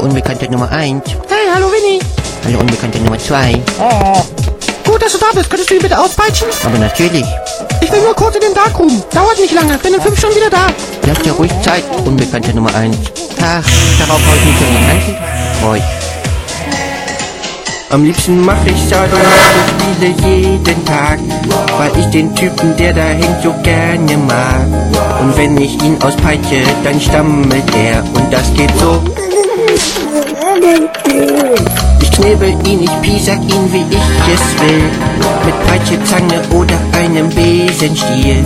Unbekannte Nummer 1. Hey, hallo Winnie. Hallo Unbekannte Nummer 2. Gut, dass du da bist. Könntest du ihn bitte auspeitschen? Aber natürlich. Ich will nur kurz in den Darkroom. Dauert nicht lange. Bin in fünf Stunden wieder da. Lass dir ruhig Zeit, Unbekannte Nummer 1. Ach, darauf hau ich mich schon den ganzen Ruhig. Am liebsten mach ich Sadomaso-Spiele jeden Tag, weil ich den Typen, der da hängt, so gerne mag. Und wenn ich ihn auspeitsche, dann stammelt er und das geht so. Ich knebel ihn, ich piesack ihn, wie ich es will. Mit Peitsche, Zange oder einem Besenstiel.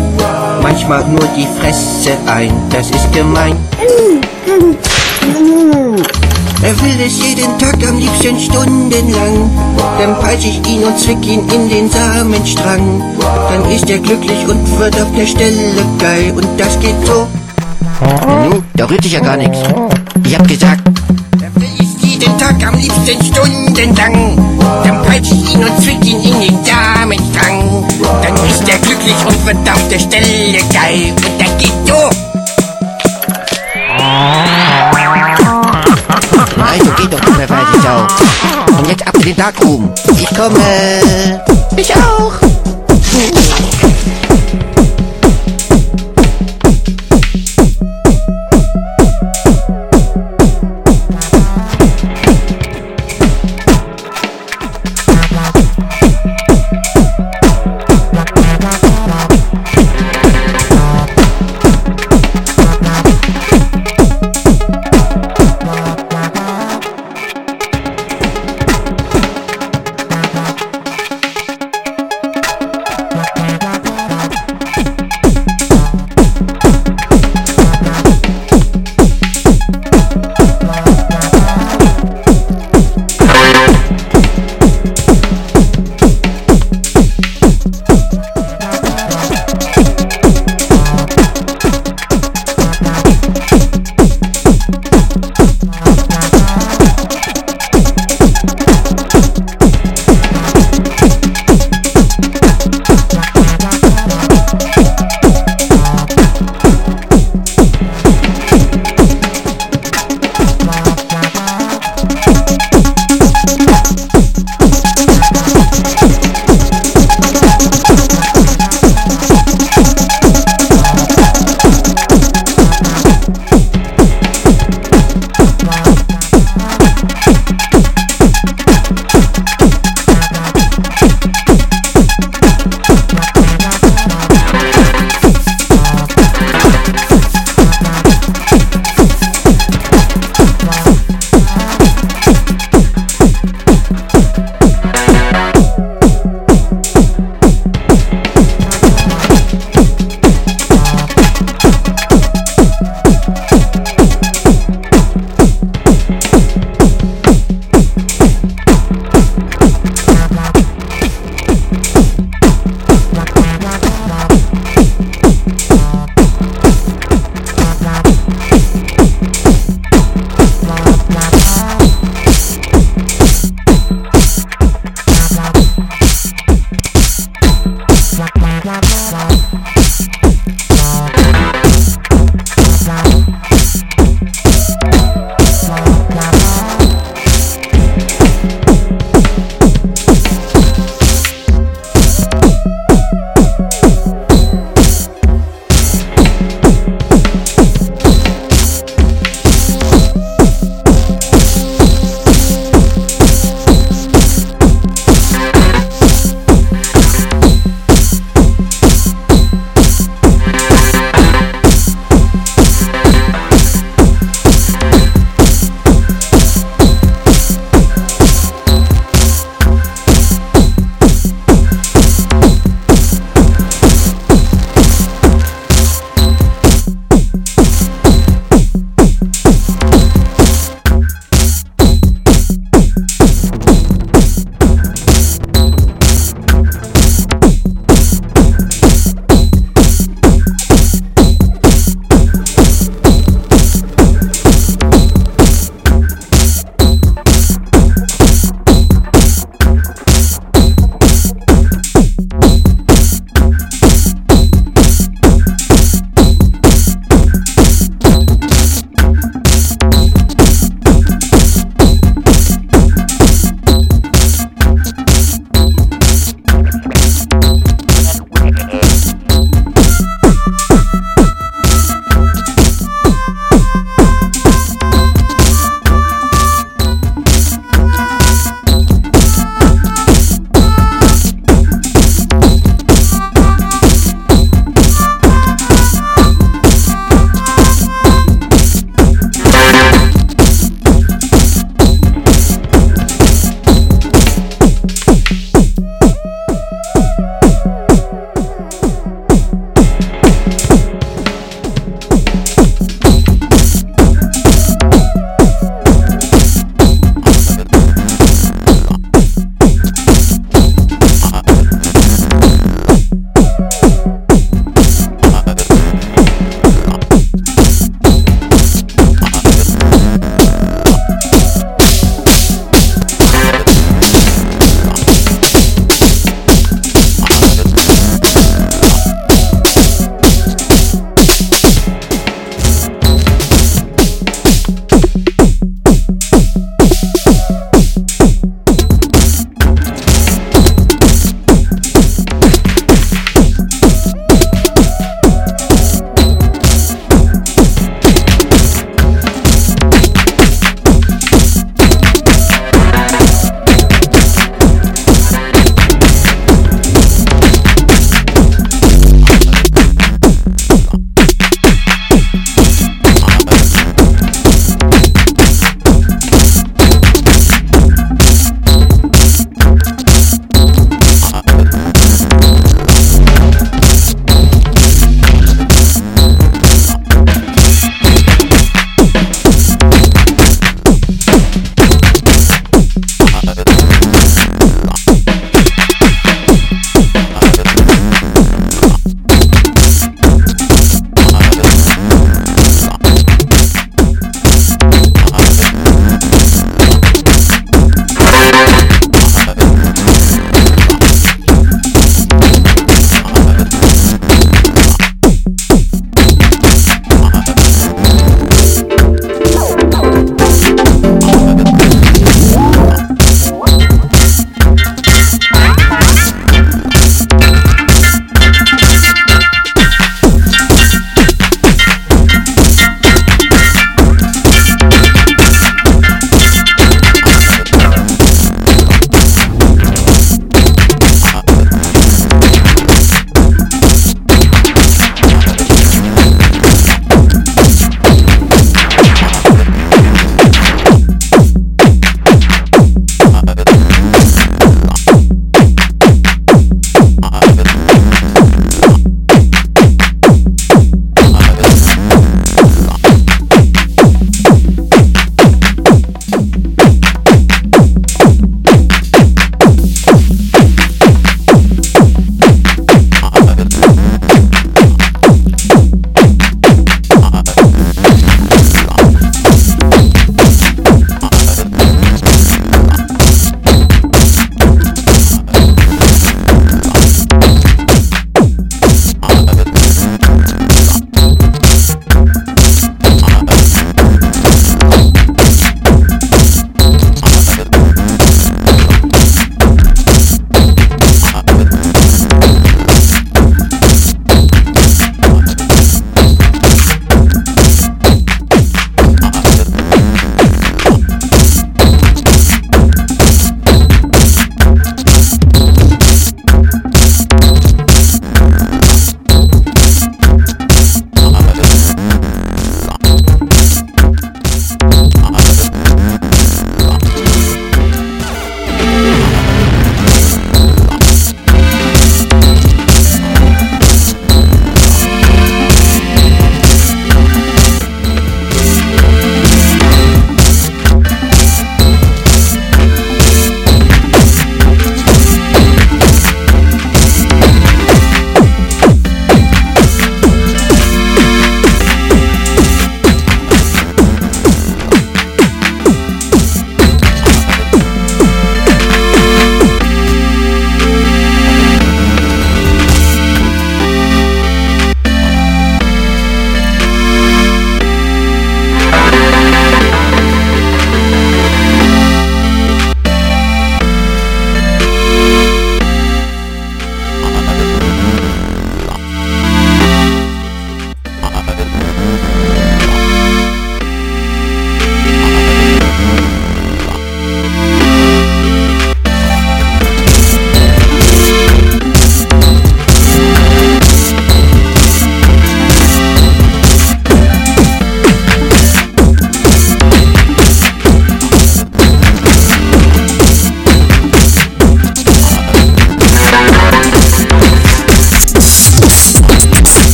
Manchmal nur die Fresse ein, das ist gemein. Er will es jeden Tag am liebsten stundenlang. Dann peitsch ich ihn und zwick ihn in den Samenstrang. Dann ist er glücklich und wird auf der Stelle geil. Und das geht so. Nu, da rührt sich ja gar nichts. Ich hab gesagt, es jeden Tag am liebsten stundenlang. Dann peitsch ich ihn und zwick ihn in den Samenstrang. Dann ist er glücklich und wird auf der Stelle geil. Und das geht so. also geht doch, du verweise Sau. Und jetzt ab in den Darkroom. Ich komme. Ich auch.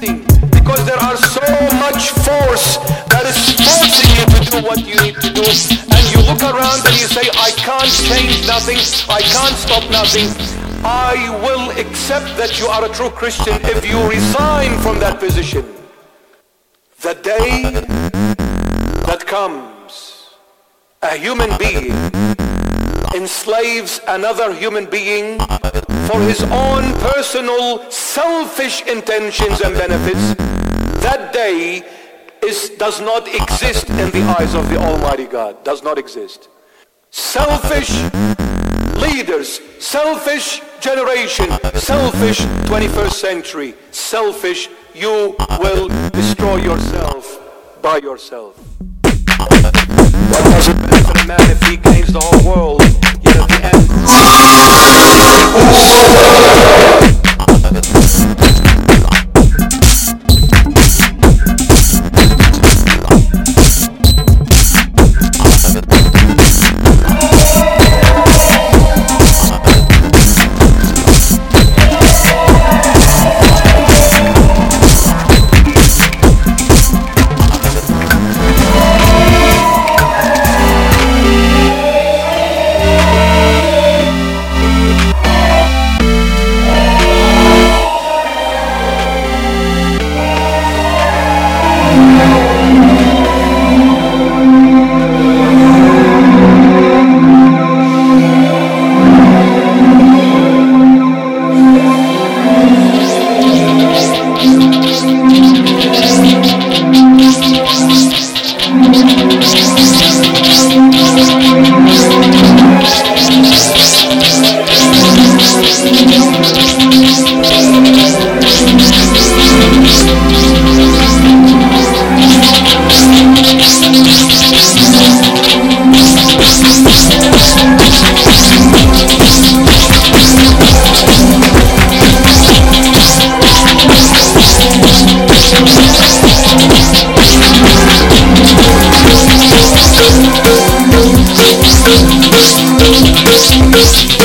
because there are so much force that is forcing you to do what you need to do. And you look around and you say I can't change nothing. I can't stop nothing. I will accept that you are a true Christian if you resign from that position. The day that comes a human being enslaves another human being for his own personal selfish intentions and benefits, that day is, does not exist in the eyes of the Almighty God. Does not exist. Selfish leaders, selfish generation, selfish 21st century, selfish, you will destroy yourself by yourself. What does it a man if he gains the whole world, Deus. Música